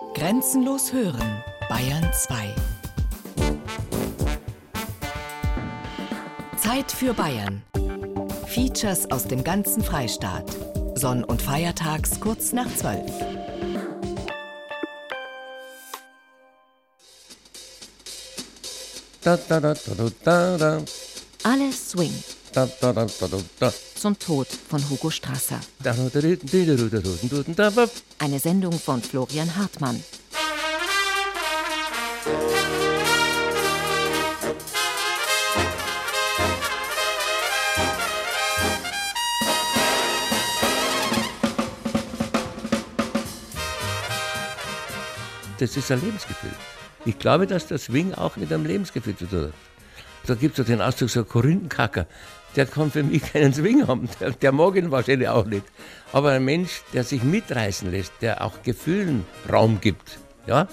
Grenzenlos hören, Bayern 2. Zeit für Bayern. Features aus dem ganzen Freistaat. Sonn- und Feiertags kurz nach 12. Da, da, da, da, da, da. Alles Swing. Zum Tod von Hugo Strasser. Eine Sendung von Florian Hartmann. Das ist ein Lebensgefühl. Ich glaube, dass der Swing auch mit einem Lebensgefühl zu tun hat. Da gibt es den Ausdruck, so Korinthenkacker. Der kann für mich keinen Swing haben. Der, der mag ihn wahrscheinlich auch nicht. Aber ein Mensch, der sich mitreißen lässt, der auch Gefühlen Raum gibt, ja,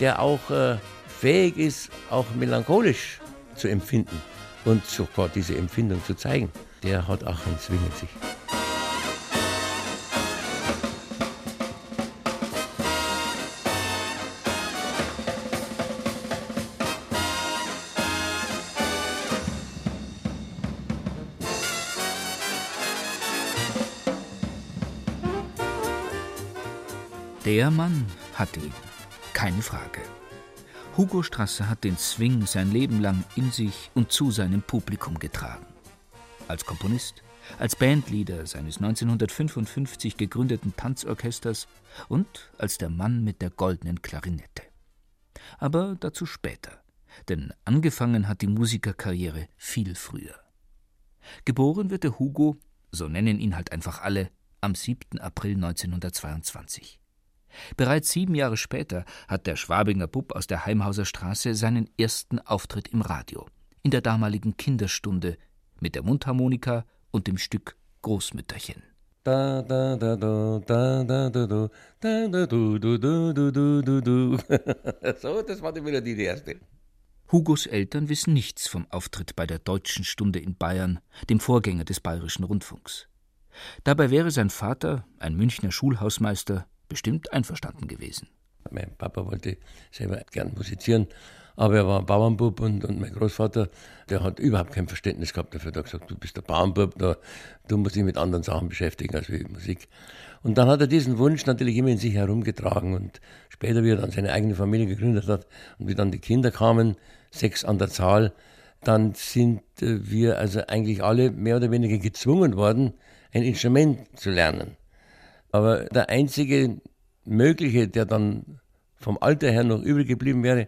der auch äh, fähig ist, auch melancholisch zu empfinden und sofort diese Empfindung zu zeigen, der hat auch einen Swing in sich. Der Mann hat ihn, keine Frage. Hugo Strasser hat den Swing sein Leben lang in sich und zu seinem Publikum getragen. Als Komponist, als Bandleader seines 1955 gegründeten Tanzorchesters und als der Mann mit der goldenen Klarinette. Aber dazu später, denn angefangen hat die Musikerkarriere viel früher. Geboren wird der Hugo, so nennen ihn halt einfach alle, am 7. April 1922. Bereits sieben Jahre später hat der Schwabinger Bub aus der Heimhauser Straße seinen ersten Auftritt im Radio, in der damaligen Kinderstunde, mit der Mundharmonika und dem Stück Großmütterchen. Da, da, da, da, da, da, da, da, da, du, du, du, du, du, du, du. So, das war die Melodie, die erste. Hugos Eltern wissen nichts vom Auftritt bei der Deutschen Stunde in Bayern, dem Vorgänger des Bayerischen Rundfunks. Dabei wäre sein Vater, ein Münchner Schulhausmeister, bestimmt einverstanden gewesen. Mein Papa wollte selber gern musizieren, aber er war ein Bauernbub und, und mein Großvater, der hat überhaupt kein Verständnis gehabt dafür. Der hat gesagt, du bist der Bauernbub, da, du musst dich mit anderen Sachen beschäftigen als mit Musik. Und dann hat er diesen Wunsch natürlich immer in sich herumgetragen und später, wie er dann seine eigene Familie gegründet hat und wie dann die Kinder kamen, sechs an der Zahl, dann sind äh, wir also eigentlich alle mehr oder weniger gezwungen worden, ein Instrument zu lernen. Aber der einzige mögliche, der dann vom Alter her noch übrig geblieben wäre,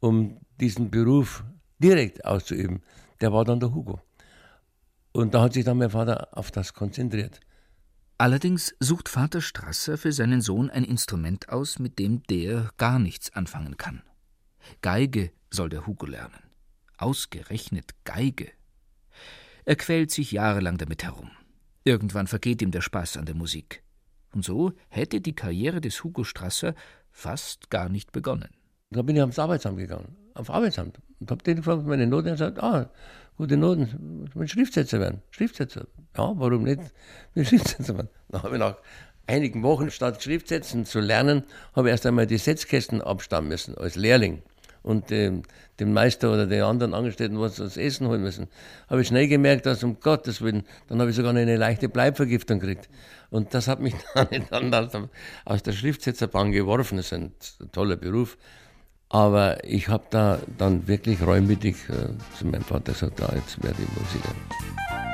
um diesen Beruf direkt auszuüben, der war dann der Hugo. Und da hat sich dann mein Vater auf das konzentriert. Allerdings sucht Vater Strasser für seinen Sohn ein Instrument aus, mit dem der gar nichts anfangen kann. Geige soll der Hugo lernen. Ausgerechnet Geige. Er quält sich jahrelang damit herum. Irgendwann vergeht ihm der Spaß an der Musik. Und so hätte die Karriere des Hugo Strasser fast gar nicht begonnen. Da bin ich ans Arbeitsamt gegangen, auf Arbeitsamt. Und habe den gefragt, meine Noten, er sagt, ah, gute Noten, ich will Schriftsetzer werden. Schriftsetzer. Ja, warum nicht? Ich will Schriftsetzer werden. Dann habe ich nach einigen Wochen, statt Schriftsetzen zu lernen, habe ich erst einmal die Setzkästen abstammen müssen, als Lehrling. Und ähm, dem Meister oder den anderen Angestellten was das Essen holen müssen. Habe ich schnell gemerkt, dass um Gottes Willen, dann habe ich sogar eine leichte Bleibvergiftung gekriegt. Und das hat mich dann, dann aus der Schriftsetzerbahn geworfen. Das ist ein toller Beruf. Aber ich habe da dann wirklich reumütig äh, zu meinem Vater gesagt, da jetzt werde ich Musiker.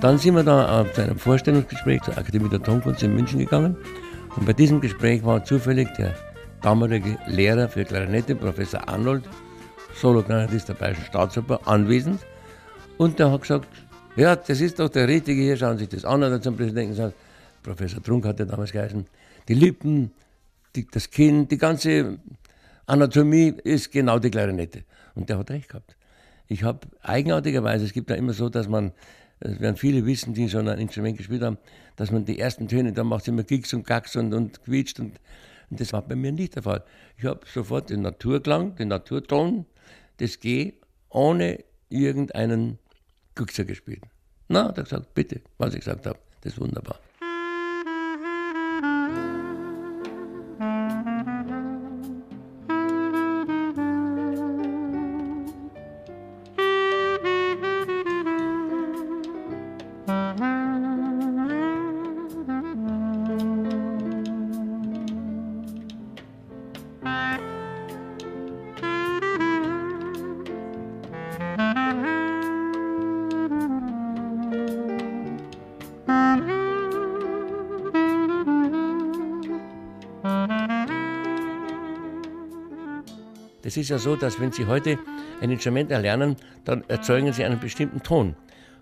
Dann sind wir da zu einem Vorstellungsgespräch zur Akademie der Tonkunst in München gegangen. Und bei diesem Gespräch war zufällig der damalige Lehrer für Klarinette, Professor Arnold, Solo-Klarinettist der Bayerischen Staatsoper, anwesend. Und der hat gesagt, ja, das ist doch der Richtige hier, schauen Sie sich das an. Und er zum Präsidenten gesagt, Professor Trunk hat er damals geheißen, die Lippen, die, das Kinn, die ganze Anatomie ist genau die Klarinette. Und der hat recht gehabt. Ich habe eigenartigerweise, es gibt ja immer so, dass man, das werden viele wissen, die schon ein Instrument gespielt haben, dass man die ersten Töne, da macht es immer Gigs und Gags und, und quietscht und, und das war bei mir nicht der Fall. Ich habe sofort den Naturklang, den Naturton, das G, ohne irgendeinen Guxer gespielt. Na, hat er gesagt, bitte, was ich gesagt habe, das ist wunderbar. Es ist ja so, dass wenn Sie heute ein Instrument erlernen, dann erzeugen Sie einen bestimmten Ton.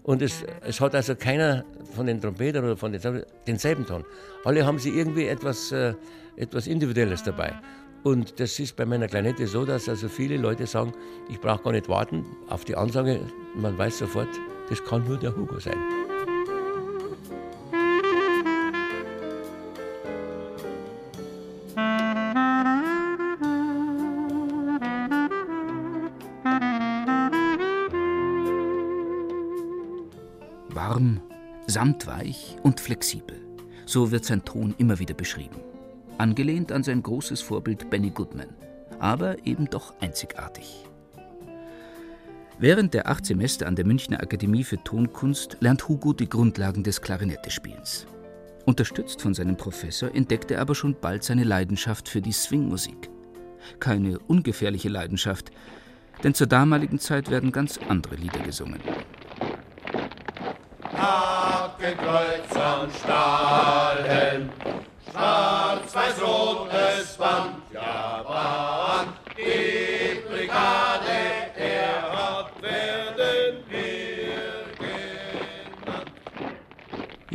Und es, es hat also keiner von den Trompetern oder von den denselben Ton. Alle haben sie irgendwie etwas, äh, etwas Individuelles dabei. Und das ist bei meiner Klarinette so, dass also viele Leute sagen, ich brauche gar nicht warten auf die Ansage. Man weiß sofort, das kann nur der Hugo sein. Samtweich und flexibel. So wird sein Ton immer wieder beschrieben. Angelehnt an sein großes Vorbild Benny Goodman, aber eben doch einzigartig. Während der acht Semester an der Münchner Akademie für Tonkunst lernt Hugo die Grundlagen des Klarinettespiels. Unterstützt von seinem Professor entdeckt er aber schon bald seine Leidenschaft für die Swingmusik. Keine ungefährliche Leidenschaft, denn zur damaligen Zeit werden ganz andere Lieder gesungen. Hakenkreuz und Stahlhelm, schwarz-weiß-rotes Band,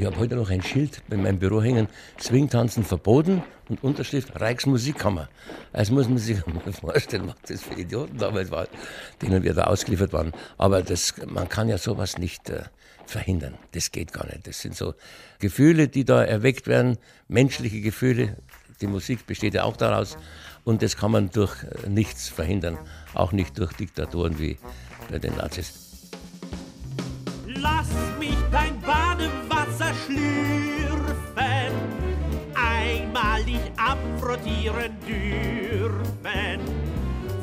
Ich habe heute noch ein Schild bei meinem Büro hängen, Swingtanzen verboten und Unterschrift Reichsmusikkammer. Das muss man sich mal vorstellen, was das für Idioten damals waren, denen wir da ausgeliefert waren. Aber das, man kann ja sowas nicht... Äh, verhindern. Das geht gar nicht. Das sind so Gefühle, die da erweckt werden, menschliche Gefühle. Die Musik besteht ja auch daraus. Und das kann man durch äh, nichts verhindern. Auch nicht durch Diktatoren wie bei den Nazis. Lass mich dein Badewasser schlürfen, einmal dich abfrottieren dürfen,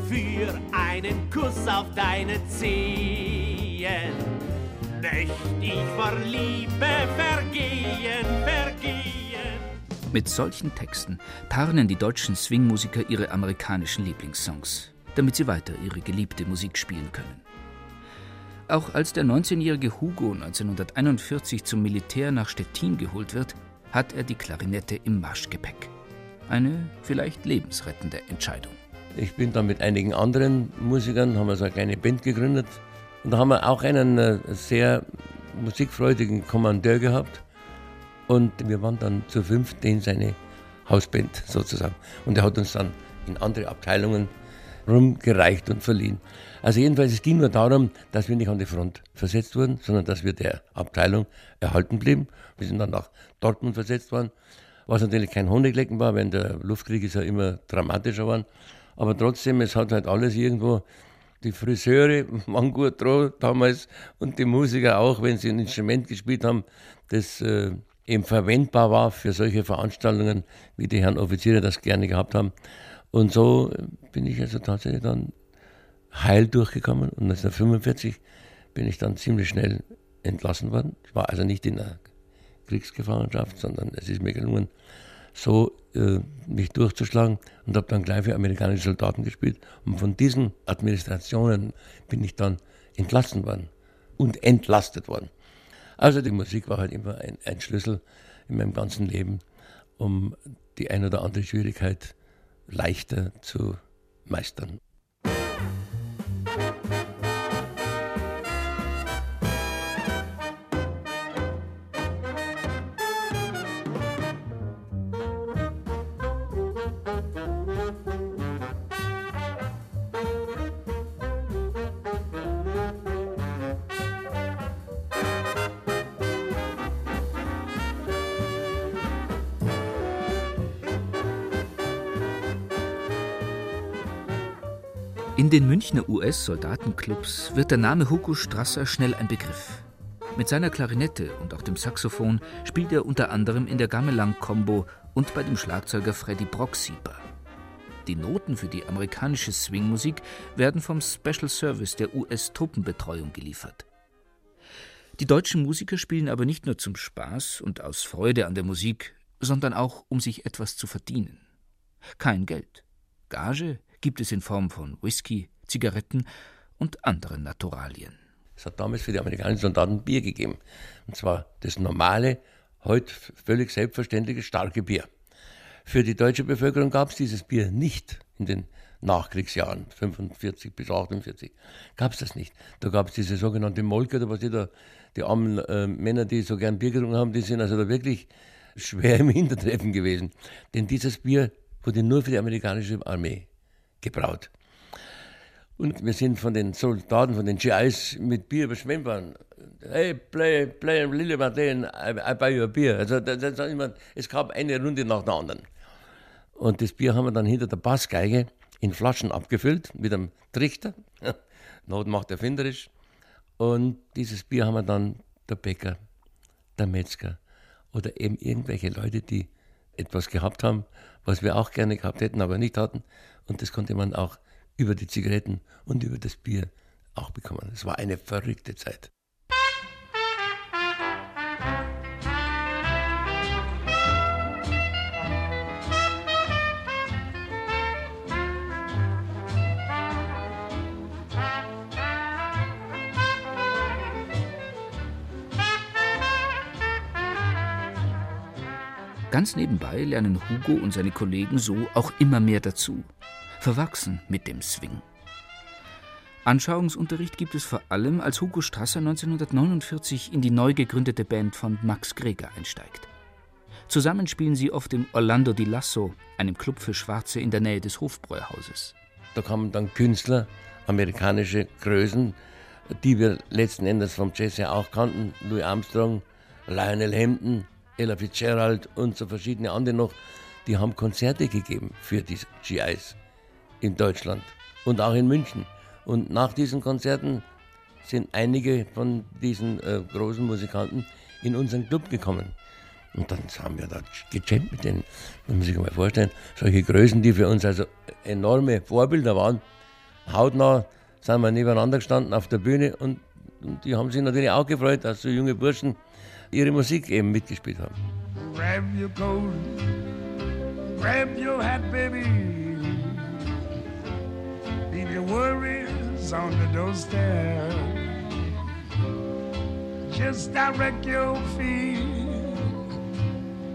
für einen Kuss auf deine Zehen Möcht ich vor Liebe vergehen, vergehen. Mit solchen Texten tarnen die deutschen Swingmusiker ihre amerikanischen Lieblingssongs, damit sie weiter ihre geliebte Musik spielen können. Auch als der 19-jährige Hugo 1941 zum Militär nach Stettin geholt wird, hat er die Klarinette im Marschgepäck. Eine vielleicht lebensrettende Entscheidung. Ich bin dann mit einigen anderen Musikern, haben wir so eine kleine Band gegründet, und da haben wir auch einen äh, sehr musikfreudigen Kommandeur gehabt. Und wir waren dann zu fünft in seine Hausband sozusagen. Und er hat uns dann in andere Abteilungen rumgereicht und verliehen. Also jedenfalls, es ging nur darum, dass wir nicht an die Front versetzt wurden, sondern dass wir der Abteilung erhalten blieben. Wir sind dann nach Dortmund versetzt worden, was natürlich kein Honiglecken war, wenn der Luftkrieg ist ja immer dramatischer war. Aber trotzdem, es hat halt alles irgendwo die Friseure waren gut dran damals und die Musiker auch, wenn sie ein Instrument gespielt haben, das äh, eben verwendbar war für solche Veranstaltungen, wie die Herren Offiziere das gerne gehabt haben. Und so bin ich also tatsächlich dann heil durchgekommen und 1945 bin ich dann ziemlich schnell entlassen worden. Ich war also nicht in der Kriegsgefangenschaft, sondern es ist mir gelungen, so äh, mich durchzuschlagen und habe dann gleich für amerikanische Soldaten gespielt. Und von diesen Administrationen bin ich dann entlassen worden und entlastet worden. Also die Musik war halt immer ein, ein Schlüssel in meinem ganzen Leben, um die ein oder andere Schwierigkeit leichter zu meistern. In den Münchner US-Soldatenclubs wird der Name Hugo Strasser schnell ein Begriff. Mit seiner Klarinette und auch dem Saxophon spielt er unter anderem in der Gamelan-Combo und bei dem Schlagzeuger Freddy Brocksieber. Die Noten für die amerikanische Swingmusik werden vom Special Service der US-Truppenbetreuung geliefert. Die deutschen Musiker spielen aber nicht nur zum Spaß und aus Freude an der Musik, sondern auch, um sich etwas zu verdienen. Kein Geld. Gage gibt es in Form von Whisky, Zigaretten und anderen Naturalien. Es hat damals für die amerikanischen Soldaten Bier gegeben. Und zwar das normale, heute völlig selbstverständliche starke Bier. Für die deutsche Bevölkerung gab es dieses Bier nicht in den Nachkriegsjahren, 45 bis 48, gab es das nicht. Da gab es diese sogenannte Molke, da was die, da, die armen äh, Männer, die so gern Bier getrunken haben, die sind also da wirklich schwer im Hintertreffen gewesen. Denn dieses Bier wurde nur für die amerikanische Armee gebraut. Und wir sind von den Soldaten, von den GIs mit Bier überschwemmt worden. Hey, play, play Lily Martin, I, I buy you a beer. Also, das, das immer, es gab eine Runde nach der anderen. Und das Bier haben wir dann hinter der Bassgeige in Flaschen abgefüllt mit einem Trichter. Not macht erfinderisch. Und dieses Bier haben wir dann der Bäcker, der Metzger oder eben irgendwelche Leute, die etwas gehabt haben, was wir auch gerne gehabt hätten, aber nicht hatten. Und das konnte man auch über die Zigaretten und über das Bier auch bekommen. Es war eine verrückte Zeit. Ganz nebenbei lernen Hugo und seine Kollegen so auch immer mehr dazu, verwachsen mit dem Swing. Anschauungsunterricht gibt es vor allem, als Hugo Strasser 1949 in die neu gegründete Band von Max Greger einsteigt. Zusammen spielen sie oft im Orlando di Lasso, einem Club für Schwarze in der Nähe des Hofbräuhauses. Da kamen dann Künstler, amerikanische Größen, die wir letzten Endes vom Jazz ja auch kannten, Louis Armstrong, Lionel Hampton, Ella Fitzgerald und so verschiedene andere noch, die haben Konzerte gegeben für die GIs in Deutschland und auch in München. Und nach diesen Konzerten sind einige von diesen äh, großen Musikanten in unseren Club gekommen. Und dann haben wir da gejammt mit denen. Das muss man sich mal vorstellen. Solche Größen, die für uns also enorme Vorbilder waren. Hautnah sind wir nebeneinander gestanden auf der Bühne und, und die haben sich natürlich auch gefreut, dass so junge Burschen ihre Musik eben mitgespielt haben. Grab your coat, grab your hat, baby. Leave your worries on the doorstep. Just direct your feet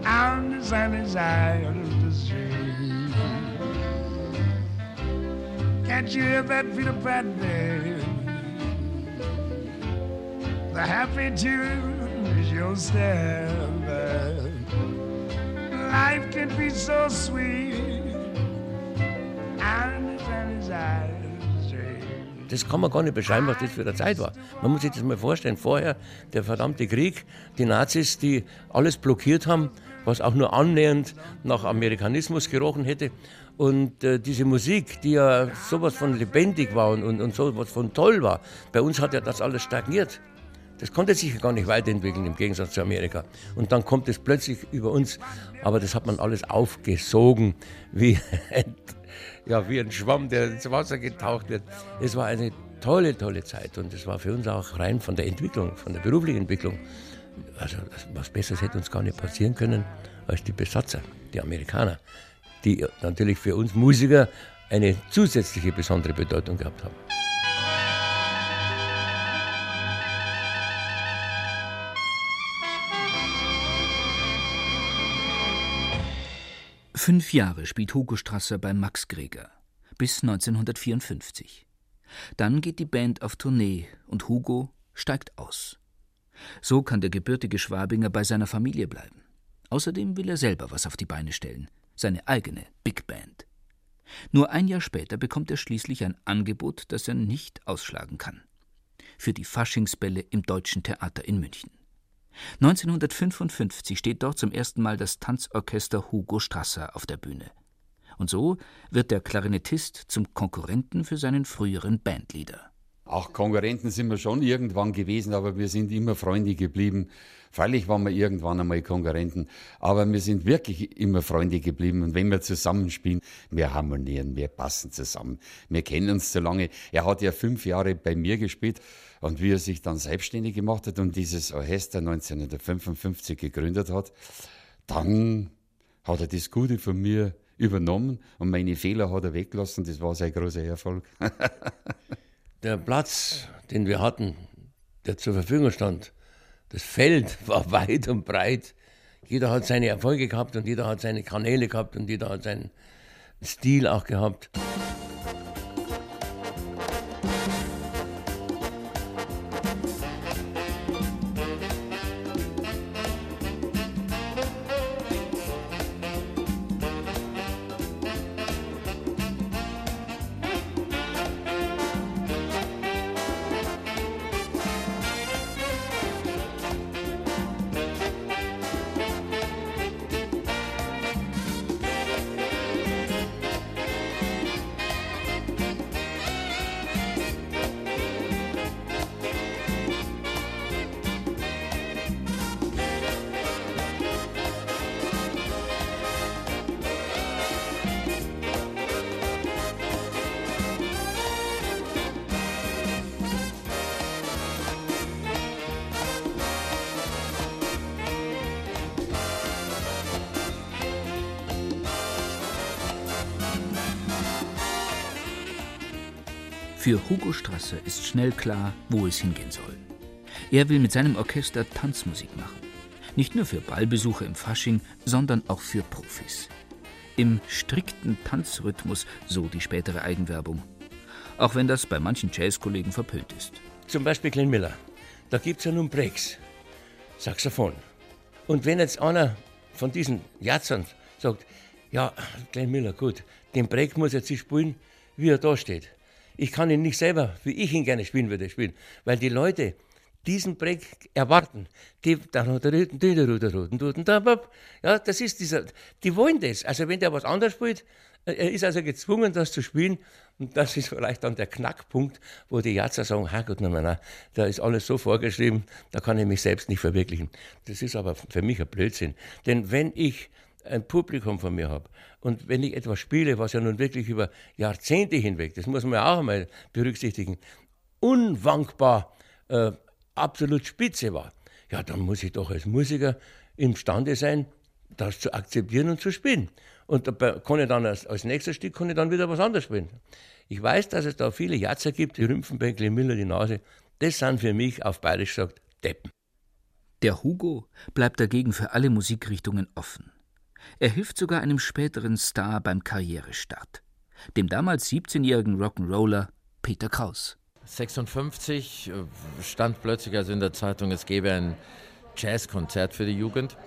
on the sunny side of the street. Can't you hear that Peter Pan, baby? The happy tune is your step. Life can be so sweet. Das kann man gar nicht beschreiben, was das für eine Zeit war. Man muss sich das mal vorstellen. Vorher der verdammte Krieg, die Nazis, die alles blockiert haben, was auch nur annähernd nach Amerikanismus gerochen hätte. Und äh, diese Musik, die ja sowas von lebendig war und, und, und sowas von toll war, bei uns hat ja das alles stagniert. Das konnte sich gar nicht weiterentwickeln im Gegensatz zu Amerika. Und dann kommt es plötzlich über uns, aber das hat man alles aufgesogen, wie ein, ja, wie ein Schwamm, der ins Wasser getaucht wird. Es war eine tolle, tolle Zeit und es war für uns auch rein von der Entwicklung, von der beruflichen Entwicklung. Also was Besseres hätte uns gar nicht passieren können als die Besatzer, die Amerikaner, die natürlich für uns Musiker eine zusätzliche besondere Bedeutung gehabt haben. Fünf Jahre spielt Hugo Strasser bei Max Greger, bis 1954. Dann geht die Band auf Tournee und Hugo steigt aus. So kann der gebürtige Schwabinger bei seiner Familie bleiben. Außerdem will er selber was auf die Beine stellen, seine eigene Big Band. Nur ein Jahr später bekommt er schließlich ein Angebot, das er nicht ausschlagen kann. Für die Faschingsbälle im Deutschen Theater in München. 1955 steht dort zum ersten Mal das Tanzorchester Hugo Strasser auf der Bühne. Und so wird der Klarinettist zum Konkurrenten für seinen früheren Bandleader. Auch Konkurrenten sind wir schon irgendwann gewesen, aber wir sind immer Freunde geblieben. Freilich waren wir irgendwann einmal Konkurrenten, aber wir sind wirklich immer Freunde geblieben. Und wenn wir zusammenspielen, wir harmonieren, wir passen zusammen. Wir kennen uns so lange. Er hat ja fünf Jahre bei mir gespielt und wie er sich dann selbstständig gemacht hat und dieses Orchester 1955 gegründet hat, dann hat er das Gute von mir übernommen und meine Fehler hat er weggelassen. Das war sein großer Erfolg. der Platz, den wir hatten, der zur Verfügung stand, das Feld war weit und breit. Jeder hat seine Erfolge gehabt und jeder hat seine Kanäle gehabt und jeder hat seinen Stil auch gehabt. Für Hugo Strasser ist schnell klar, wo es hingehen soll. Er will mit seinem Orchester Tanzmusik machen. Nicht nur für Ballbesucher im Fasching, sondern auch für Profis. Im strikten Tanzrhythmus, so die spätere Eigenwerbung. Auch wenn das bei manchen Jazzkollegen verpönt ist. Zum Beispiel Glenn Miller. Da gibt es ja nun Breaks. Saxophon. Und wenn jetzt einer von diesen Jazzern sagt, ja, Glenn Miller, gut, den Break muss jetzt spielen, wie er da steht ich kann ihn nicht selber, wie ich ihn gerne spielen würde, spielen, weil die Leute diesen Break erwarten. Die, ja, das ist dieser, die wollen das. Also wenn der was anderes spielt, äh, er ist also gezwungen, das zu spielen. Und das ist vielleicht dann der Knackpunkt, wo die Jatzer sagen, ha gut, nein, nein, nein, da ist alles so vorgeschrieben, da kann ich mich selbst nicht verwirklichen. Das ist aber für mich ein Blödsinn. Denn wenn ich ein Publikum von mir habe und wenn ich etwas spiele, was ja nun wirklich über Jahrzehnte hinweg, das muss man ja auch einmal berücksichtigen, unwankbar äh, absolut spitze war, ja, dann muss ich doch als Musiker imstande sein, das zu akzeptieren und zu spielen. Und dabei kann ich dann als, als nächstes Stück kann ich dann wieder was anderes spielen. Ich weiß, dass es da viele Jatzer gibt, die Rümpfenbänkle, Miller, die Nase. Das sind für mich auf Bayerisch gesagt Deppen. Der Hugo bleibt dagegen für alle Musikrichtungen offen. Er hilft sogar einem späteren Star beim Karrierestart, dem damals 17-jährigen Rock'n'Roller Peter Kraus. 56 äh, stand plötzlich also in der Zeitung, es gäbe ein Jazzkonzert für die Jugend.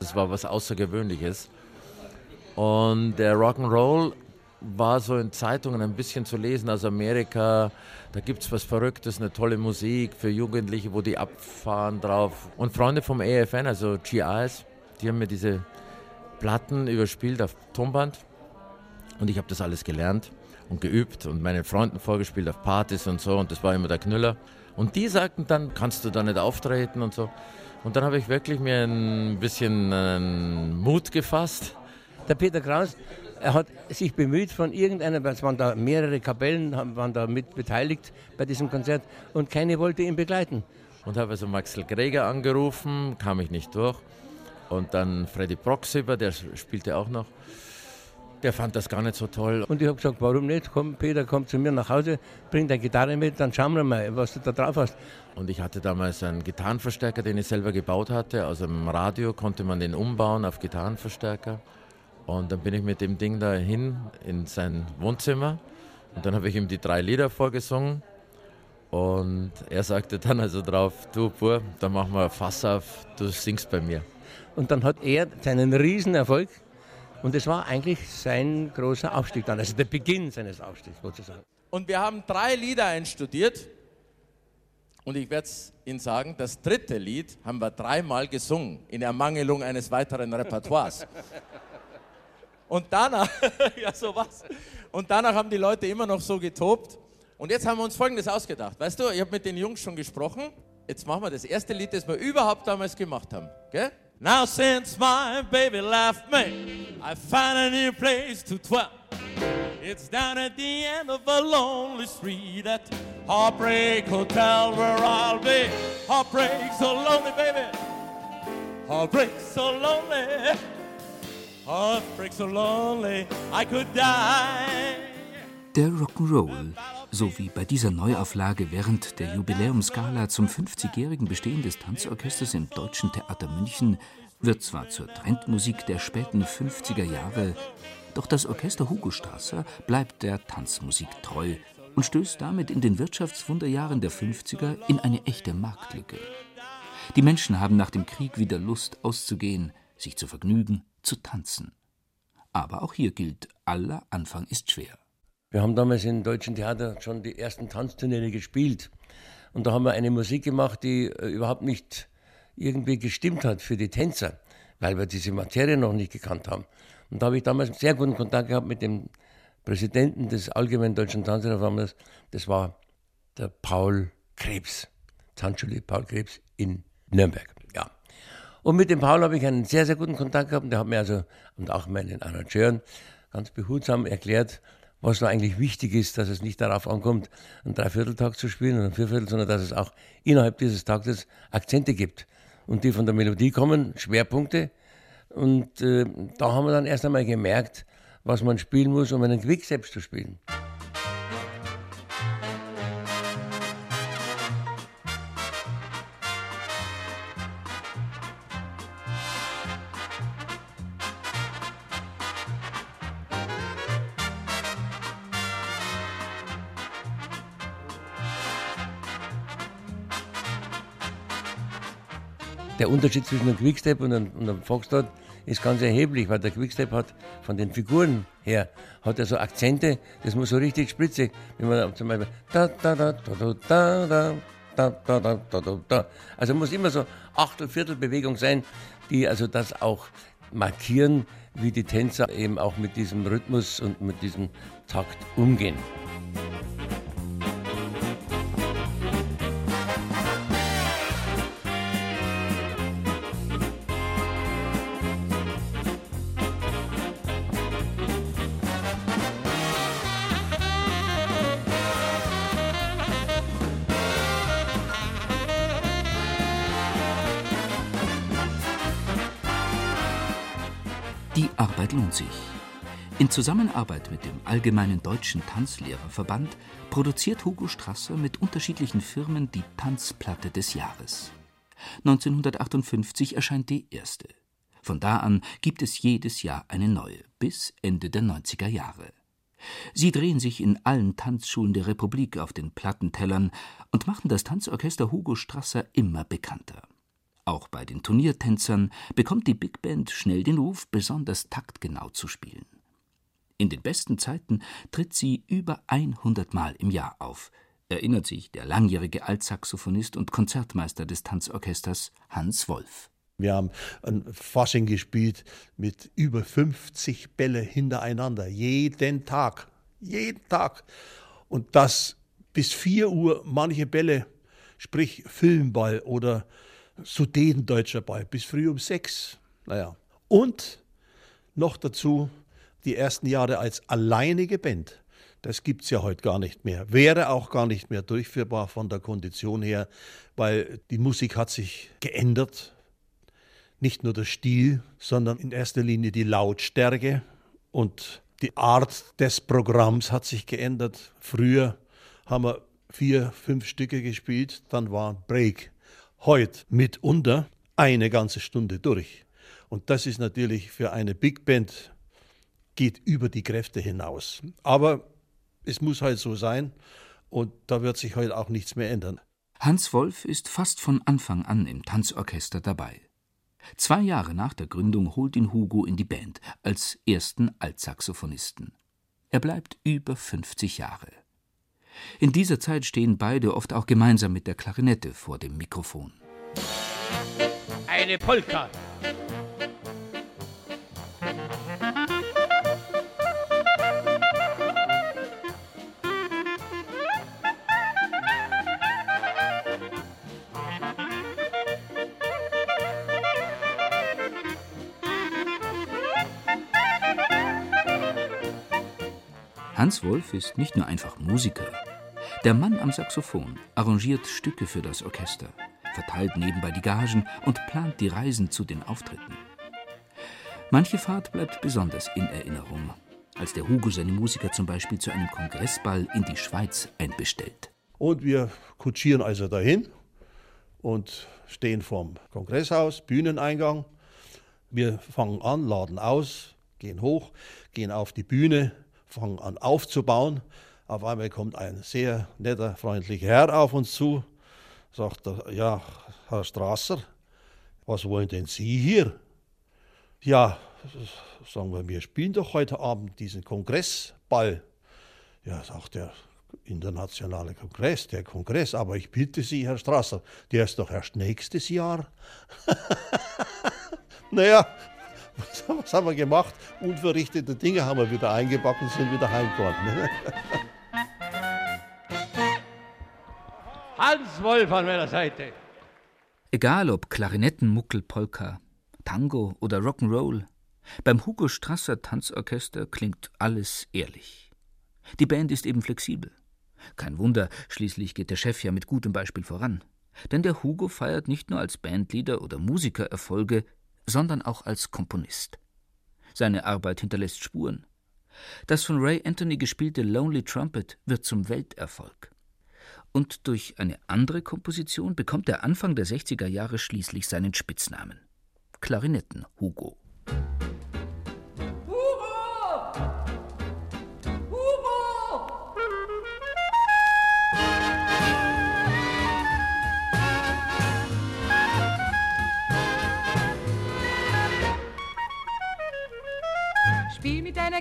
Das war was Außergewöhnliches. Und der Rock'n'Roll war so in Zeitungen ein bisschen zu lesen aus Amerika. Da gibt es was Verrücktes, eine tolle Musik für Jugendliche, wo die abfahren drauf. Und Freunde vom AFN, also GIs, die haben mir diese Platten überspielt auf Tonband und ich habe das alles gelernt und geübt und meinen Freunden vorgespielt auf Partys und so und das war immer der Knüller. Und die sagten dann, kannst du da nicht auftreten und so. Und dann habe ich wirklich mir ein bisschen Mut gefasst. Der Peter Kraus, er hat sich bemüht von irgendeiner, es waren da mehrere Kapellen, waren da mit beteiligt bei diesem Konzert und keine wollte ihn begleiten. Und habe also Maxel Greger angerufen, kam ich nicht durch. Und dann Freddy Proxima, der spielte auch noch. Der fand das gar nicht so toll. Und ich habe gesagt, warum nicht? Komm, Peter, komm zu mir nach Hause, bring deine Gitarre mit, dann schauen wir mal, was du da drauf hast. Und ich hatte damals einen Gitarrenverstärker, den ich selber gebaut hatte. Aus dem Radio konnte man den umbauen auf Gitarrenverstärker. Und dann bin ich mit dem Ding da hin in sein Wohnzimmer und dann habe ich ihm die drei Lieder vorgesungen. Und er sagte dann also drauf, du Pur, dann machen wir Fass auf, du singst bei mir. Und dann hat er seinen Riesenerfolg und es war eigentlich sein großer Aufstieg dann, also der Beginn seines Aufstiegs sozusagen. Und wir haben drei Lieder einstudiert. Und ich werde es Ihnen sagen, das dritte Lied haben wir dreimal gesungen, in Ermangelung eines weiteren Repertoires. Und danach, ja sowas. Und danach haben die Leute immer noch so getobt. Und jetzt haben wir uns Folgendes ausgedacht. Weißt du, ich habe mit den Jungs schon gesprochen. Jetzt machen wir das erste Lied, das wir überhaupt damals gemacht haben. Gell? Now since my baby left me, I found a new place to dwell. It's down at the end of a lonely street at Heartbreak Hotel where I'll be. Heartbreak so lonely, baby. Heartbreak so lonely. Heartbreak so lonely, I could die. Der Rock'n'Roll, so wie bei dieser Neuauflage während der Jubiläumsgala zum 50-jährigen Bestehen des Tanzorchesters im Deutschen Theater München, wird zwar zur Trendmusik der späten 50er Jahre, doch das Orchester Hugo Strasser bleibt der Tanzmusik treu und stößt damit in den Wirtschaftswunderjahren der 50er in eine echte Marktlücke. Die Menschen haben nach dem Krieg wieder Lust auszugehen, sich zu vergnügen, zu tanzen. Aber auch hier gilt, aller Anfang ist schwer. Wir haben damals im Deutschen Theater schon die ersten Tanzturniere gespielt. Und da haben wir eine Musik gemacht, die äh, überhaupt nicht irgendwie gestimmt hat für die Tänzer, weil wir diese Materie noch nicht gekannt haben. Und da habe ich damals sehr guten Kontakt gehabt mit dem Präsidenten des Allgemeinen Deutschen Tanzreformers. Das war der Paul Krebs, Tanzschule Paul Krebs in Nürnberg. Ja. Und mit dem Paul habe ich einen sehr, sehr guten Kontakt gehabt. Der hat mir also, und auch meinen Arrangeuren, ganz behutsam erklärt, was da eigentlich wichtig ist, dass es nicht darauf ankommt, einen Dreivierteltag zu spielen oder einen Vierviertel, sondern dass es auch innerhalb dieses Taktes Akzente gibt. Und die von der Melodie kommen, Schwerpunkte. Und äh, da haben wir dann erst einmal gemerkt, was man spielen muss, um einen Quick zu spielen. Unterschied zwischen einem Quickstep und einem, und einem Foxtrot ist ganz erheblich, weil der Quickstep hat von den Figuren her, hat er so Akzente, das muss so richtig spritzig, wenn man zum Beispiel da da da da da da da da da da da da. Also muss immer so Achtel, Viertel Bewegung sein, die also das auch markieren, wie die Tänzer eben auch mit diesem Rhythmus und mit diesem Takt umgehen. Zusammenarbeit mit dem Allgemeinen Deutschen Tanzlehrerverband produziert Hugo Strasser mit unterschiedlichen Firmen die Tanzplatte des Jahres. 1958 erscheint die erste. Von da an gibt es jedes Jahr eine neue, bis Ende der 90er Jahre. Sie drehen sich in allen Tanzschulen der Republik auf den Plattentellern und machen das Tanzorchester Hugo Strasser immer bekannter. Auch bei den Turniertänzern bekommt die Big Band schnell den Ruf, besonders taktgenau zu spielen. In den besten Zeiten tritt sie über 100 Mal im Jahr auf, erinnert sich der langjährige Altsaxophonist und Konzertmeister des Tanzorchesters Hans Wolf. Wir haben ein Fasching gespielt mit über 50 Bälle hintereinander, jeden Tag, jeden Tag. Und das bis 4 Uhr manche Bälle, sprich Filmball oder Sudetendeutsch dabei, bis früh um sechs. Naja. Und noch dazu die ersten Jahre als alleinige Band. Das gibt es ja heute gar nicht mehr. Wäre auch gar nicht mehr durchführbar von der Kondition her, weil die Musik hat sich geändert. Nicht nur der Stil, sondern in erster Linie die Lautstärke und die Art des Programms hat sich geändert. Früher haben wir vier, fünf Stücke gespielt, dann war Break heute mitunter eine ganze Stunde durch. Und das ist natürlich für eine Big Band geht über die Kräfte hinaus. Aber es muss halt so sein und da wird sich heute auch nichts mehr ändern. Hans Wolf ist fast von Anfang an im Tanzorchester dabei. Zwei Jahre nach der Gründung holt ihn Hugo in die Band als ersten Altsaxophonisten. Er bleibt über 50 Jahre. In dieser Zeit stehen beide oft auch gemeinsam mit der Klarinette vor dem Mikrofon. Eine Polka. Hans Wolf ist nicht nur einfach Musiker. Der Mann am Saxophon arrangiert Stücke für das Orchester, verteilt nebenbei die Gagen und plant die Reisen zu den Auftritten. Manche Fahrt bleibt besonders in Erinnerung, als der Hugo seine Musiker zum Beispiel zu einem Kongressball in die Schweiz einbestellt. Und wir kutschieren also dahin und stehen vorm Kongresshaus, Bühneneingang. Wir fangen an, laden aus, gehen hoch, gehen auf die Bühne, fangen an aufzubauen. Auf einmal kommt ein sehr netter, freundlicher Herr auf uns zu, sagt er, ja, Herr Strasser, was wollen denn Sie hier? Ja, sagen wir, wir spielen doch heute Abend diesen Kongressball. Ja, sagt der internationale Kongress, der Kongress, aber ich bitte Sie, Herr Strasser, der ist doch erst nächstes Jahr. naja, was, was haben wir gemacht? Unverrichtete Dinge haben wir wieder eingepackt und sind wieder heimgekommen. Hans Wolf an meiner Seite. Egal ob Klarinettenmuckel, Polka, Tango oder Rock'n'Roll, beim Hugo Strasser Tanzorchester klingt alles ehrlich. Die Band ist eben flexibel. Kein Wunder, schließlich geht der Chef ja mit gutem Beispiel voran. Denn der Hugo feiert nicht nur als Bandleader oder Musiker Erfolge, sondern auch als Komponist. Seine Arbeit hinterlässt Spuren. Das von Ray Anthony gespielte Lonely Trumpet wird zum Welterfolg. Und durch eine andere Komposition bekommt er Anfang der 60er Jahre schließlich seinen Spitznamen. Klarinetten Hugo.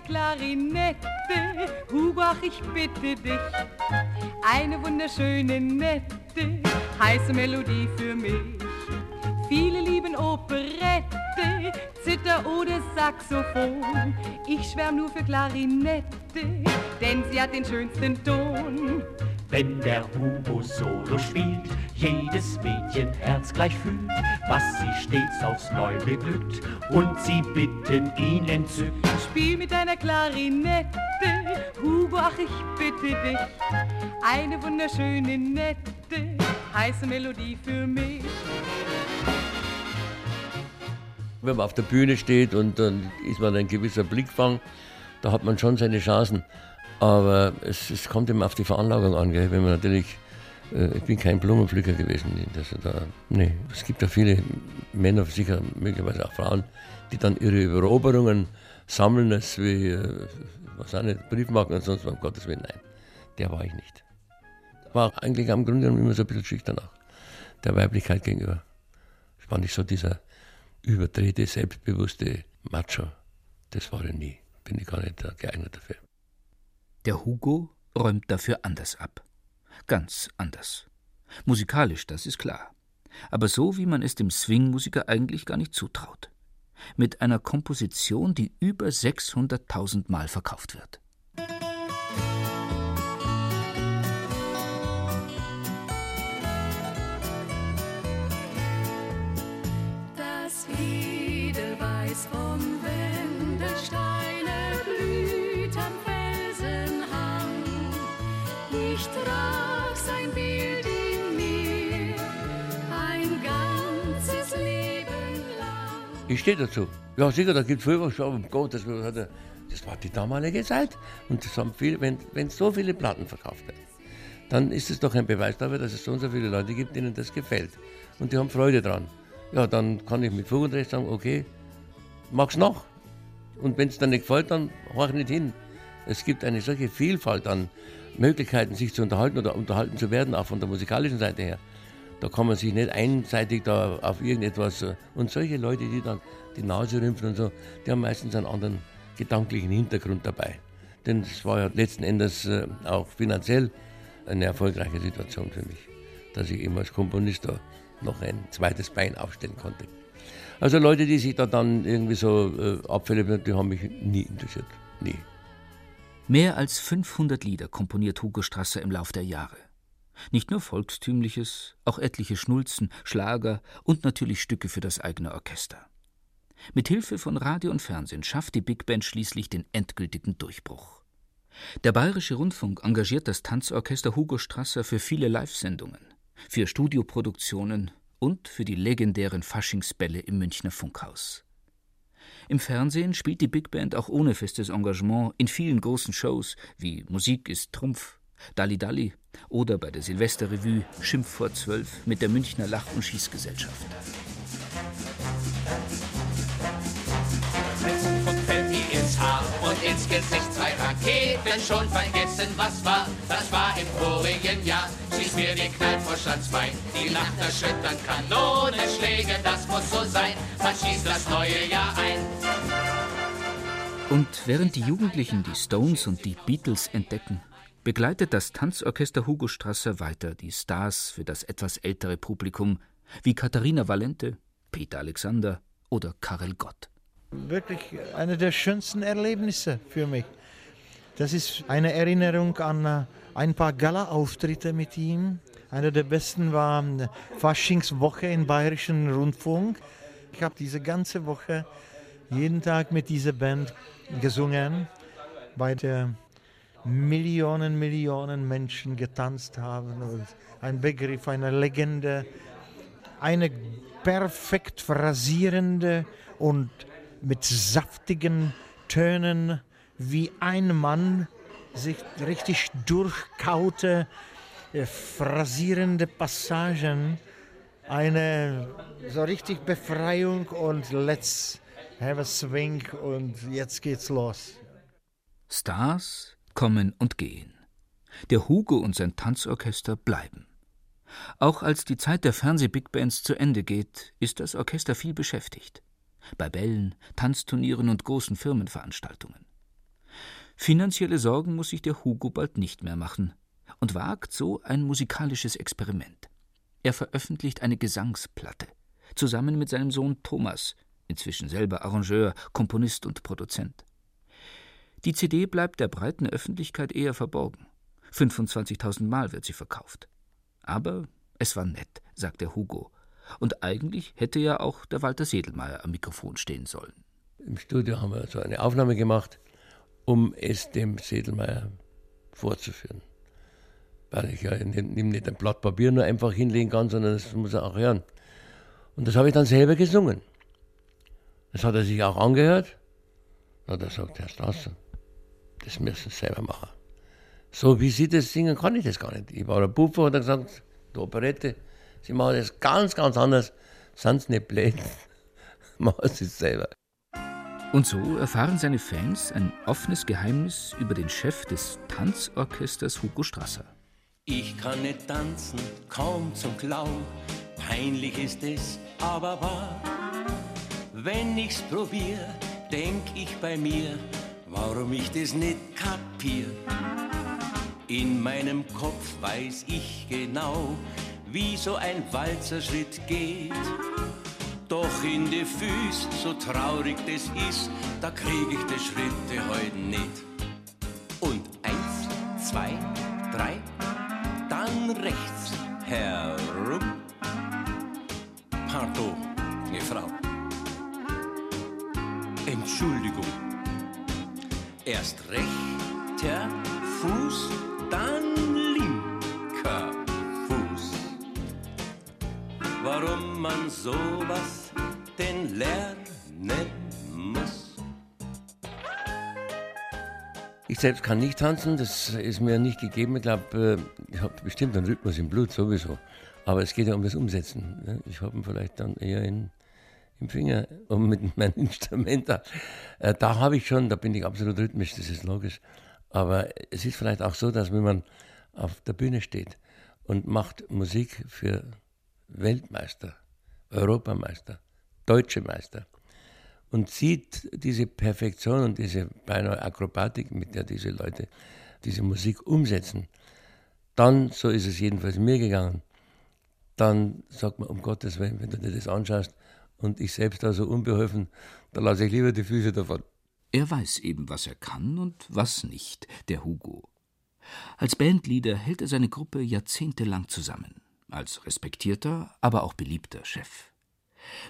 Klarinette, Hugo, ach, ich bitte dich. Eine wunderschöne, nette, heiße Melodie für mich. Viele lieben Operette, Zither oder Saxophon. Ich schwärm nur für Klarinette, denn sie hat den schönsten Ton. Wenn der Hugo Solo spielt, jedes Mädchenherz gleich fühlt, was sie stets aufs Neue beglückt und sie bitten ihn entzückt. Spiel mit deiner Klarinette, Hugo, ach ich bitte dich. Eine wunderschöne, nette, heiße Melodie für mich. Wenn man auf der Bühne steht und dann ist man ein gewisser Blickfang, da hat man schon seine Chancen. Aber es, es kommt immer auf die Veranlagung an, gell? wenn man natürlich, äh, ich bin kein Blumenpflücker gewesen. Dass da, nee, es gibt ja viele Männer, sicher möglicherweise auch Frauen, die dann ihre Eroberungen sammeln, als wie, äh, was auch nicht, Briefmarken und sonst was, um Gottes Willen, nein, der war ich nicht. War eigentlich am Grunde genommen immer so ein bisschen schüchtern auch, der Weiblichkeit gegenüber. Ich war nicht so dieser überdrehte, selbstbewusste Macho. Das war ich nie. Bin ich gar nicht geeignet dafür. Der Hugo räumt dafür anders ab. Ganz anders. Musikalisch, das ist klar. Aber so, wie man es dem Swing-Musiker eigentlich gar nicht zutraut. Mit einer Komposition, die über 600.000 Mal verkauft wird. Ich stehe dazu. Ja, sicher, da gibt es aber um Gottes Willen, das war die damalige Zeit. Und das haben viele, wenn, wenn so viele Platten verkauft werden, dann ist es doch ein Beweis dafür, dass es so und so viele Leute gibt, denen das gefällt. Und die haben Freude dran. Ja, dann kann ich mit Fug und Recht sagen, okay, mach's noch. Und wenn es dann nicht gefällt, dann horch nicht hin. Es gibt eine solche Vielfalt an Möglichkeiten, sich zu unterhalten oder unterhalten zu werden, auch von der musikalischen Seite her. Da kann man sich nicht einseitig da auf irgendetwas. Äh, und solche Leute, die dann die Nase rümpfen und so, die haben meistens einen anderen gedanklichen Hintergrund dabei. Denn es war ja letzten Endes äh, auch finanziell eine erfolgreiche Situation für mich, dass ich eben als Komponist da noch ein zweites Bein aufstellen konnte. Also Leute, die sich da dann irgendwie so äh, Abfälle, die haben mich nie interessiert. Nie. Mehr als 500 Lieder komponiert Hugo Strasser im Lauf der Jahre. Nicht nur Volkstümliches, auch etliche Schnulzen, Schlager und natürlich Stücke für das eigene Orchester. Mit Hilfe von Radio und Fernsehen schafft die Big Band schließlich den endgültigen Durchbruch. Der Bayerische Rundfunk engagiert das Tanzorchester Hugo Strasser für viele Live-Sendungen, für Studioproduktionen und für die legendären Faschingsbälle im Münchner Funkhaus. Im Fernsehen spielt die Big Band auch ohne festes Engagement in vielen großen Shows wie Musik ist Trumpf, Dalli Dalli oder bei der Silvesterrevue Schimpf vor zwölf mit der Münchner Lach- und Schießgesellschaft. und ins Gesicht zwei Raketen. Schon vergessen, was war, das war im vorigen Jahr. Schieß mir den Knall vor Schanzbein, die Nacht erschüttern Kanonenschläge, das muss so sein. Man schießt das neue Jahr ein. Und während die Jugendlichen die Stones und die Beatles entdecken, begleitet das Tanzorchester Hugo Strasser weiter die Stars für das etwas ältere Publikum wie Katharina Valente, Peter Alexander oder Karel Gott wirklich eine der schönsten Erlebnisse für mich. Das ist eine Erinnerung an äh, ein paar Gala-Auftritte mit ihm. Einer der besten war äh, Faschingswoche im Bayerischen Rundfunk. Ich habe diese ganze Woche jeden Tag mit dieser Band gesungen, bei der Millionen, Millionen Menschen getanzt haben. Ein Begriff, eine Legende, eine perfekt phrasierende und mit saftigen Tönen wie ein Mann sich richtig durchkaute, äh, phrasierende Passagen, eine so richtig Befreiung und let's have a swing und jetzt geht's los. Stars kommen und gehen. Der Hugo und sein Tanzorchester bleiben. Auch als die Zeit der Fernseh-Big zu Ende geht, ist das Orchester viel beschäftigt bei Bällen, Tanzturnieren und großen Firmenveranstaltungen. Finanzielle Sorgen muss sich der Hugo bald nicht mehr machen und wagt so ein musikalisches Experiment. Er veröffentlicht eine Gesangsplatte, zusammen mit seinem Sohn Thomas, inzwischen selber Arrangeur, Komponist und Produzent. Die CD bleibt der breiten Öffentlichkeit eher verborgen. 25.000 Mal wird sie verkauft. Aber es war nett, sagt der Hugo und eigentlich hätte ja auch der Walter Sedelmeier am Mikrofon stehen sollen. Im Studio haben wir so eine Aufnahme gemacht, um es dem Sedelmeier vorzuführen. Weil ich ja ihm nicht ein Blatt Papier nur einfach hinlegen kann, sondern das muss er auch hören. Und das habe ich dann selber gesungen. Das hat er sich auch angehört. Und er sagt, Herr Strasser, das müssen Sie selber machen. So wie Sie das singen, kann ich das gar nicht. Ich war der Puffer und er gesagt, die Operette, Sie machen das ganz, ganz anders. Sind Sie nicht blöd? machen Sie es selber. Und so erfahren seine Fans ein offenes Geheimnis über den Chef des Tanzorchesters Hugo Strasser. Ich kann nicht tanzen, kaum zum Glauben. Peinlich ist es, aber wahr. Wenn ich's probier, denk ich bei mir, warum ich das nicht kapier. In meinem Kopf weiß ich genau, wie so ein Walzerschritt geht. Doch in die Füße, so traurig das ist, da krieg ich die Schritte heute nicht. Und eins, zwei, drei, dann rechts herum. Pardon, ne Frau. Entschuldigung. Erst rechter Fuß, dann warum man sowas denn lernen muss. Ich selbst kann nicht tanzen, das ist mir nicht gegeben. Ich glaube, äh, ich habe bestimmt einen Rhythmus im Blut sowieso. Aber es geht ja um das Umsetzen. Ne? Ich habe ihn vielleicht dann eher in, im Finger und mit meinem Instrument da. Äh, da habe ich schon, da bin ich absolut rhythmisch, das ist logisch. Aber es ist vielleicht auch so, dass wenn man auf der Bühne steht und macht Musik für Weltmeister, Europameister, deutsche Meister und sieht diese Perfektion und diese beinahe Akrobatik, mit der diese Leute diese Musik umsetzen, dann, so ist es jedenfalls mir gegangen, dann sagt man, um Gottes Willen, wenn du dir das anschaust und ich selbst da so unbeholfen, dann lasse ich lieber die Füße davon. Er weiß eben, was er kann und was nicht, der Hugo. Als Bandleader hält er seine Gruppe jahrzehntelang zusammen, als respektierter, aber auch beliebter Chef.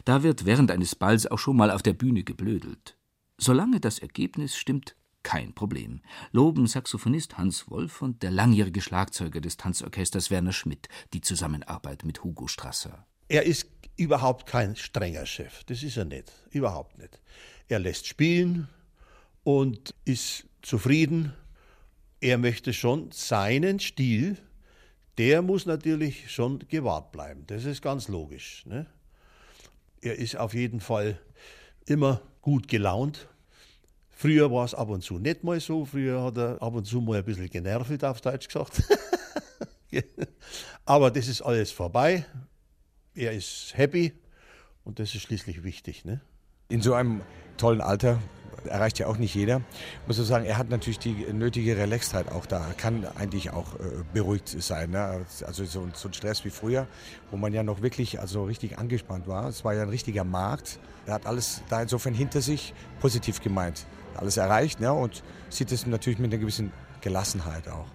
Da wird während eines Balls auch schon mal auf der Bühne geblödelt. Solange das Ergebnis stimmt, kein Problem. Loben Saxophonist Hans Wolf und der langjährige Schlagzeuger des Tanzorchesters Werner Schmidt die Zusammenarbeit mit Hugo Strasser. Er ist überhaupt kein strenger Chef. Das ist er nicht. Überhaupt nicht. Er lässt spielen und ist zufrieden. Er möchte schon seinen Stil, der muss natürlich schon gewahrt bleiben. Das ist ganz logisch. Ne? Er ist auf jeden Fall immer gut gelaunt. Früher war es ab und zu nicht mal so. Früher hat er ab und zu mal ein bisschen genervt, auf Deutsch gesagt. Aber das ist alles vorbei. Er ist happy und das ist schließlich wichtig. Ne? In so einem tollen Alter erreicht ja auch nicht jeder. Ich muss sagen, er hat natürlich die nötige Relaxtheit auch da. Er kann eigentlich auch äh, beruhigt sein. Ne? Also so, so, ein Stress wie früher, wo man ja noch wirklich also richtig angespannt war. Es war ja ein richtiger Markt. Er hat alles da insofern hinter sich positiv gemeint. Alles erreicht ne? und sieht es natürlich mit einer gewissen Gelassenheit auch.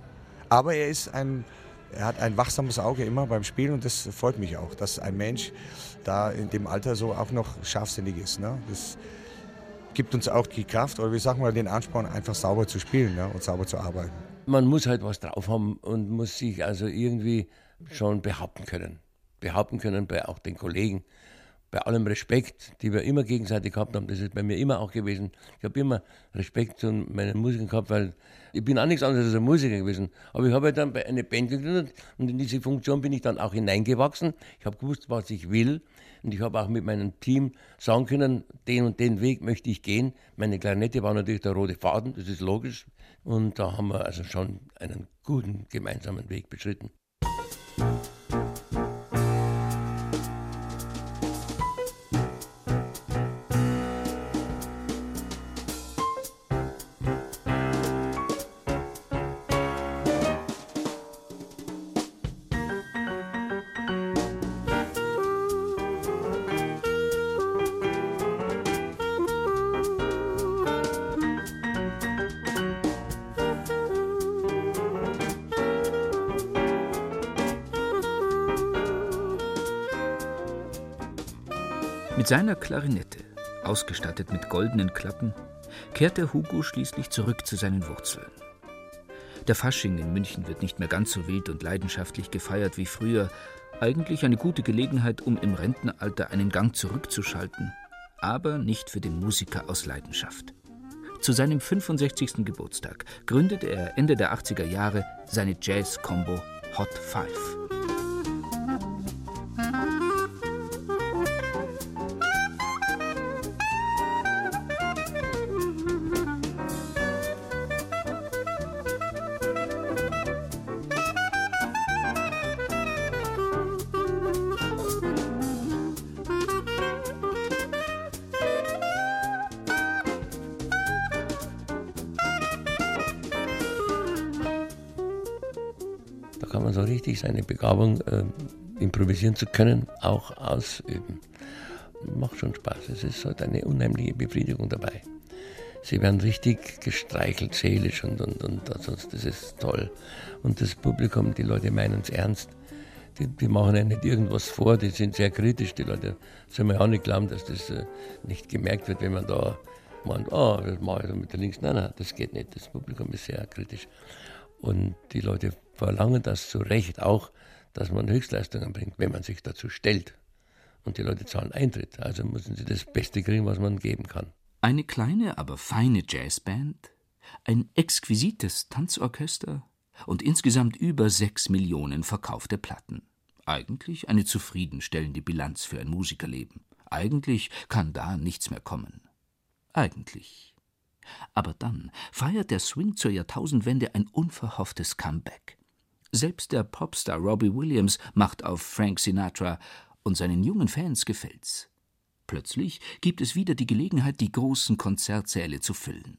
Aber er ist ein er hat ein wachsames Auge immer beim Spielen und das freut mich auch, dass ein Mensch da in dem Alter so auch noch scharfsinnig ist. Ne? Das, gibt uns auch die Kraft oder wie sagen wir den Ansporn, einfach sauber zu spielen ja, und sauber zu arbeiten. Man muss halt was drauf haben und muss sich also irgendwie schon behaupten können. Behaupten können bei auch den Kollegen. Bei allem Respekt, die wir immer gegenseitig gehabt haben, das ist bei mir immer auch gewesen. Ich habe immer Respekt zu meinen Musikern gehabt, weil ich bin auch nichts anderes als ein Musiker gewesen. Aber ich habe halt dann eine Band gegründet und in diese Funktion bin ich dann auch hineingewachsen. Ich habe gewusst, was ich will und ich habe auch mit meinem Team sagen können, den und den Weg möchte ich gehen. Meine Klarinette war natürlich der rote Faden, das ist logisch. Und da haben wir also schon einen guten gemeinsamen Weg beschritten. Mit seiner Klarinette, ausgestattet mit goldenen Klappen, kehrte Hugo schließlich zurück zu seinen Wurzeln. Der Fasching in München wird nicht mehr ganz so wild und leidenschaftlich gefeiert wie früher. Eigentlich eine gute Gelegenheit, um im Rentenalter einen Gang zurückzuschalten, aber nicht für den Musiker aus Leidenschaft. Zu seinem 65. Geburtstag gründete er Ende der 80er Jahre seine Jazz-Combo Hot Five. Richtig seine Begabung, äh, improvisieren zu können, auch ausüben. Macht schon Spaß. Es ist halt eine unheimliche Befriedigung dabei. Sie werden richtig gestreichelt, seelisch und, und, und also das ist toll. Und das Publikum, die Leute meinen es ernst. Die, die, machen ja nicht irgendwas vor, die sind sehr kritisch. Die Leute sollen mir auch nicht glauben, dass das äh, nicht gemerkt wird, wenn man da meint, oh, das mache ich mit der Links. Nein, nein, das geht nicht. Das Publikum ist sehr kritisch. Und die Leute verlangen das zu Recht auch, dass man Höchstleistungen bringt, wenn man sich dazu stellt. Und die Leute zahlen Eintritt, also müssen sie das Beste kriegen, was man geben kann. Eine kleine, aber feine Jazzband, ein exquisites Tanzorchester und insgesamt über sechs Millionen verkaufte Platten. Eigentlich eine zufriedenstellende Bilanz für ein Musikerleben. Eigentlich kann da nichts mehr kommen. Eigentlich. Aber dann feiert der Swing zur Jahrtausendwende ein unverhofftes Comeback. Selbst der Popstar Robbie Williams macht auf Frank Sinatra und seinen jungen Fans gefällt's. Plötzlich gibt es wieder die Gelegenheit, die großen Konzertsäle zu füllen.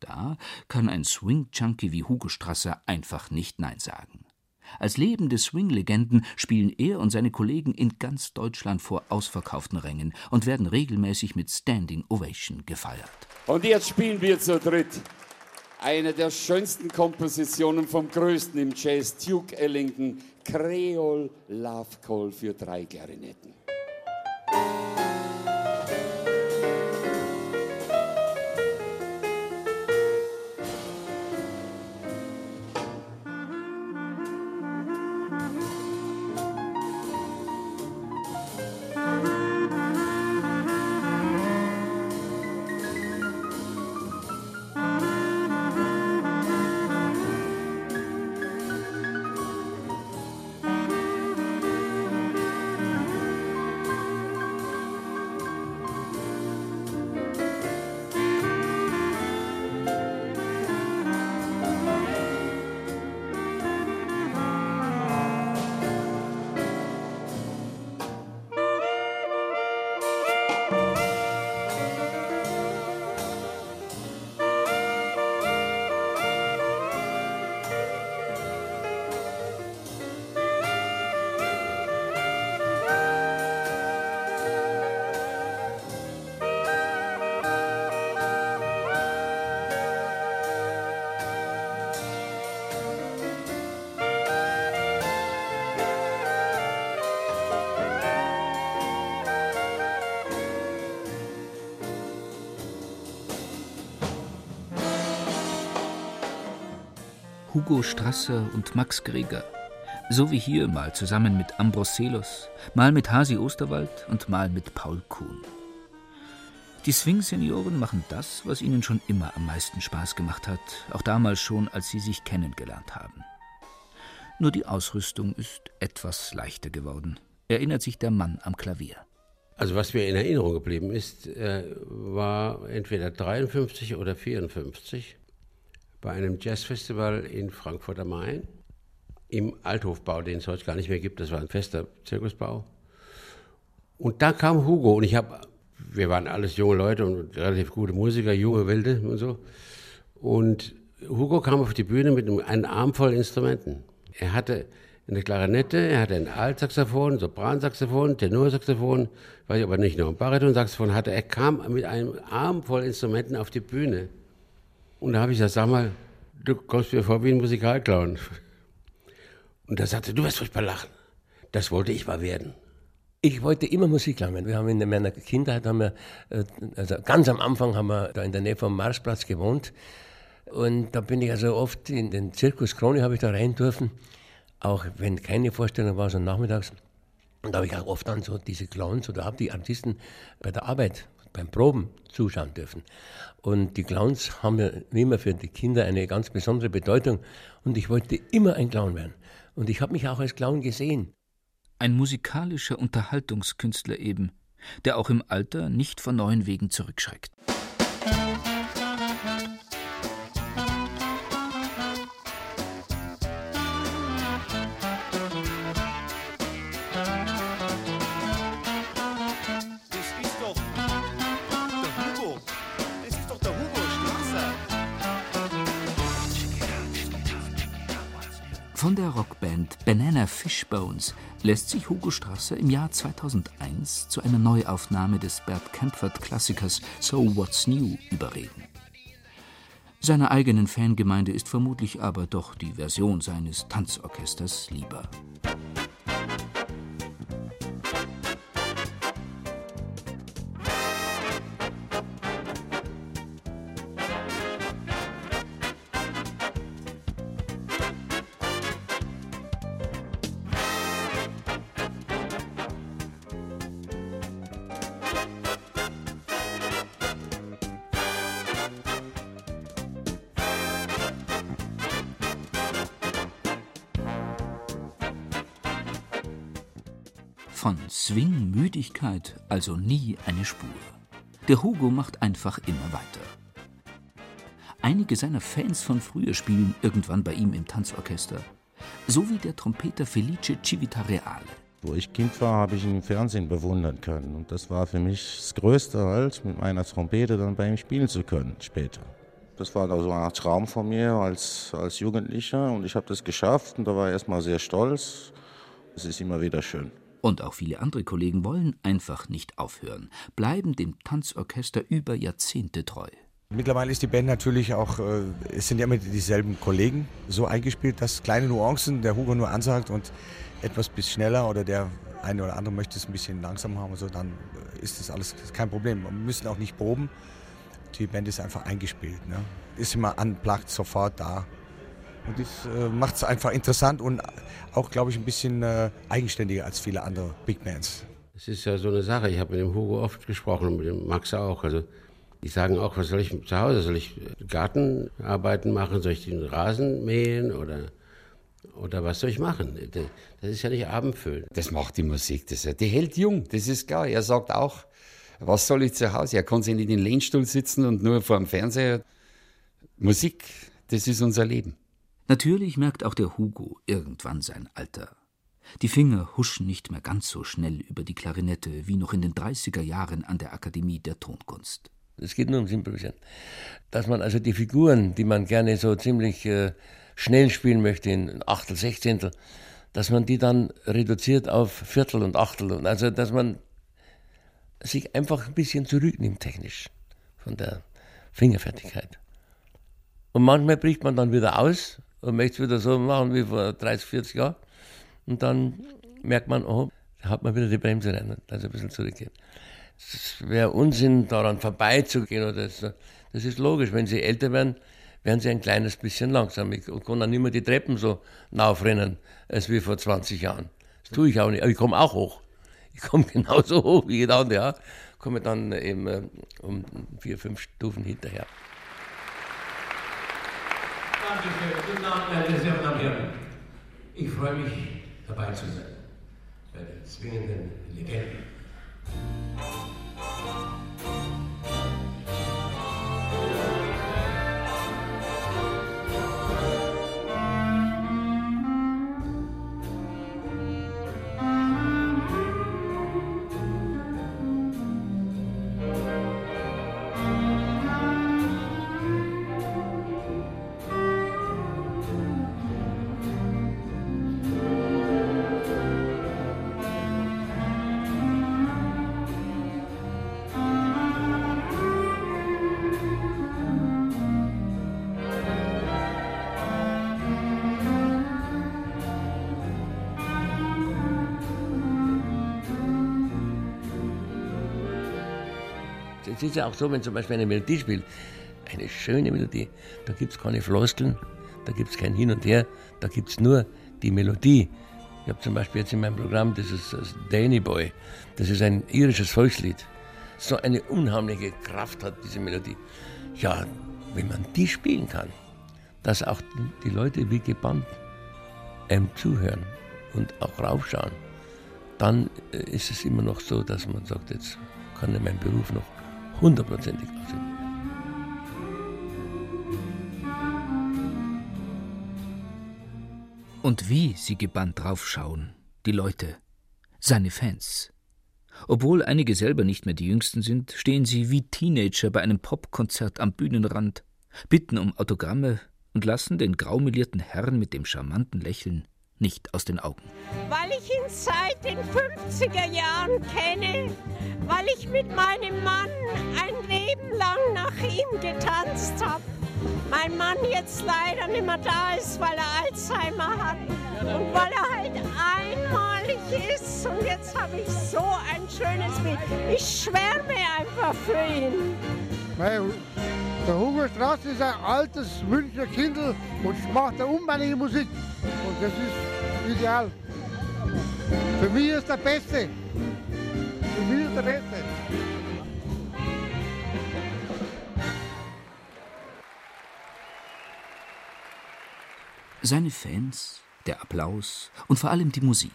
Da kann ein Swing-Junkie wie Hugo Strasser einfach nicht Nein sagen. Als lebende Swing-Legenden spielen er und seine Kollegen in ganz Deutschland vor ausverkauften Rängen und werden regelmäßig mit Standing Ovation gefeiert. Und jetzt spielen wir zu dritt eine der schönsten Kompositionen vom Größten im Jazz, Duke Ellington, Creole Love Call für drei Klarinetten. Hugo Strasser und Max Greger. So wie hier mal zusammen mit Ambros Selos, mal mit Hasi Osterwald und mal mit Paul Kuhn. Die Swing-Senioren machen das, was ihnen schon immer am meisten Spaß gemacht hat, auch damals schon, als sie sich kennengelernt haben. Nur die Ausrüstung ist etwas leichter geworden, erinnert sich der Mann am Klavier. Also was mir in Erinnerung geblieben ist, äh, war entweder 53 oder 54 bei einem Jazzfestival in Frankfurt am Main im Althofbau, den es heute gar nicht mehr gibt. Das war ein fester Zirkusbau. Und da kam Hugo und ich habe, wir waren alles junge Leute und relativ gute Musiker, junge Wilde und so. Und Hugo kam auf die Bühne mit einem Arm voll Instrumenten. Er hatte eine Klarinette, er hatte ein Altsaxophon, Sopransaxophon, Tenorsaxophon, weiß ich aber nicht noch, ein Baritonsaxophon hatte. Er kam mit einem Arm voll Instrumenten auf die Bühne. Und da habe ich gesagt, sag mal, du kommst mir vor wie ein Musikalclown. Und da sagte, du wirst furchtbar lachen. Das wollte ich mal werden. Ich wollte immer Musik lernen. Wir haben in meiner Kindheit, haben wir, äh, also ganz am Anfang haben wir da in der Nähe vom Marsplatz gewohnt. Und da bin ich also oft in den Zirkus Krone habe ich da rein dürfen. Auch wenn keine Vorstellung war, so nachmittags. Und da habe ich auch oft dann so diese Clowns oder habe die Artisten bei der Arbeit beim Proben zuschauen dürfen. Und die Clowns haben ja immer für die Kinder eine ganz besondere Bedeutung. Und ich wollte immer ein Clown werden. Und ich habe mich auch als Clown gesehen. Ein musikalischer Unterhaltungskünstler eben, der auch im Alter nicht vor neuen Wegen zurückschreckt. Rockband Banana Fishbones lässt sich Hugo Strasser im Jahr 2001 zu einer Neuaufnahme des Bert Kaempfert-Klassikers So What's New überreden. Seiner eigenen Fangemeinde ist vermutlich aber doch die Version seines Tanzorchesters lieber. Von Swing-Müdigkeit also nie eine Spur. Der Hugo macht einfach immer weiter. Einige seiner Fans von früher spielen irgendwann bei ihm im Tanzorchester. So wie der Trompeter Felice Civitareale. Wo ich Kind war, habe ich ihn im Fernsehen bewundern können. Und das war für mich das Größte halt, mit meiner Trompete dann bei ihm spielen zu können später. Das war also ein Traum von mir als, als Jugendlicher und ich habe das geschafft und da war ich erstmal sehr stolz. Es ist immer wieder schön. Und auch viele andere Kollegen wollen einfach nicht aufhören, bleiben dem Tanzorchester über Jahrzehnte treu. Mittlerweile ist die Band natürlich auch, äh, es sind ja immer dieselben Kollegen so eingespielt, dass kleine Nuancen der Hugo nur ansagt und etwas bis schneller oder der eine oder andere möchte es ein bisschen langsam haben, so, dann ist das alles kein Problem. Wir müssen auch nicht proben. Die Band ist einfach eingespielt. Ne? Ist immer unplugged, sofort da. Und das äh, macht es einfach interessant und auch, glaube ich, ein bisschen äh, eigenständiger als viele andere Big Bands. Es ist ja so eine Sache. Ich habe mit dem Hugo oft gesprochen und mit dem Max auch. Also die sagen auch, was soll ich zu Hause? Soll ich Gartenarbeiten machen? Soll ich den Rasen mähen oder oder was soll ich machen? Das ist ja nicht Abendfüllen. Das macht die Musik. Das, die hält jung, das ist klar. Er sagt auch, was soll ich zu Hause? Er kann sich nicht in den Lehnstuhl sitzen und nur vor dem Fernseher. Musik, das ist unser Leben. Natürlich merkt auch der Hugo irgendwann sein Alter. Die Finger huschen nicht mehr ganz so schnell über die Klarinette wie noch in den 30er Jahren an der Akademie der Tonkunst. Es geht nur ums Improvisieren. Dass man also die Figuren, die man gerne so ziemlich äh, schnell spielen möchte, in Achtel, Sechzehntel, dass man die dann reduziert auf Viertel und Achtel. Und also, dass man sich einfach ein bisschen zurücknimmt technisch von der Fingerfertigkeit. Und manchmal bricht man dann wieder aus und möchte es wieder so machen wie vor 30, 40 Jahren. Und dann merkt man, oh, da hat man wieder die Bremse rein, also ein bisschen zurückgehen. Es wäre Unsinn, daran vorbeizugehen. Oder so. Das ist logisch, wenn sie älter werden, werden sie ein kleines bisschen langsam. Ich kann dann nicht mehr die Treppen so naufrennen, als wie vor 20 Jahren. Das tue ich auch nicht, aber ich komme auch hoch. Ich komme genauso hoch wie jeder andere, ja. Komme dann eben äh, um vier, fünf Stufen hinterher. Dankeschön. Guten Abend, meine sehr verehrten Herren. Ich freue mich, dabei zu sein. Bei den zwingenden Legenden. Es ist ja auch so, wenn zum Beispiel eine Melodie spielt, eine schöne Melodie, da gibt es keine Floskeln, da gibt es kein Hin und Her, da gibt es nur die Melodie. Ich habe zum Beispiel jetzt in meinem Programm dieses Danny Boy, das ist ein irisches Volkslied. So eine unheimliche Kraft hat diese Melodie. Ja, wenn man die spielen kann, dass auch die Leute wie gebannt einem zuhören und auch raufschauen, dann äh, ist es immer noch so, dass man sagt, jetzt kann ich meinen Beruf noch hundertprozentig ausüben. Und wie sie gebannt draufschauen, die Leute, seine Fans. Obwohl einige selber nicht mehr die Jüngsten sind, stehen sie wie Teenager bei einem Popkonzert am Bühnenrand, bitten um Autogramme und lassen den graumelierten Herrn mit dem charmanten Lächeln nicht aus den Augen. Weil ich ihn seit den 50er Jahren kenne, weil ich mit meinem Mann ein Leben lang nach ihm getanzt habe. Mein Mann jetzt leider nicht mehr da ist, weil er Alzheimer hat und weil er halt einmalig ist. Und jetzt habe ich so ein schönes Bild. Ich schwärme einfach für ihn. Der Hugo Straße ist ein altes Münchner Kindl und macht eine unbändige Musik. Und das ist ideal. Für mich ist der Beste. Für mich ist der Beste. Seine Fans, der Applaus und vor allem die Musik,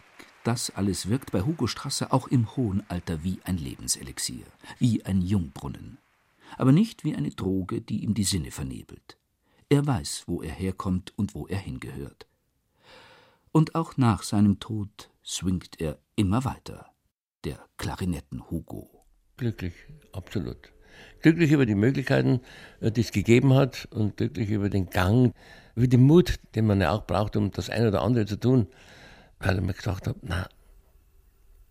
Das alles wirkt bei Hugo Strasser auch im hohen Alter wie ein Lebenselixier, wie ein Jungbrunnen. Aber nicht wie eine Droge, die ihm die Sinne vernebelt. Er weiß, wo er herkommt und wo er hingehört. Und auch nach seinem Tod swingt er immer weiter, der Klarinetten-Hugo. Glücklich, absolut. Glücklich über die Möglichkeiten, äh, die es gegeben hat und glücklich über den Gang, über den Mut, den man ja auch braucht, um das eine oder andere zu tun, weil ich mir gesagt habe, na,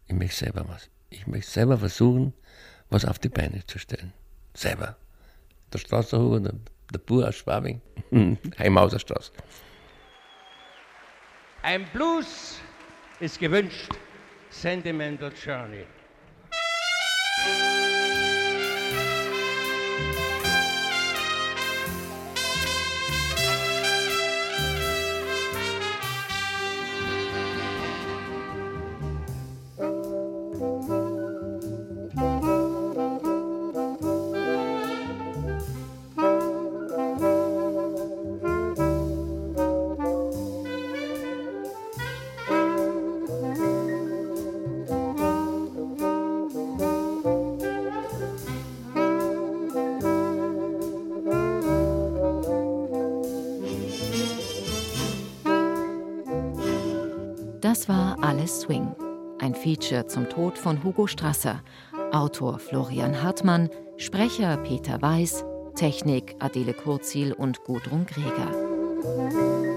ich möchte selber was. Ich möchte selber versuchen, was auf die Beine zu stellen. Selber. Der Straßenhuber, der, der Bur aus Schwabing, Heimhauserstraße. Ein Blues ist gewünscht. Sentimental Journey. Das war Alles Swing. Ein Feature zum Tod von Hugo Strasser. Autor Florian Hartmann, Sprecher Peter Weiß, Technik Adele Kurzil und Gudrun Greger.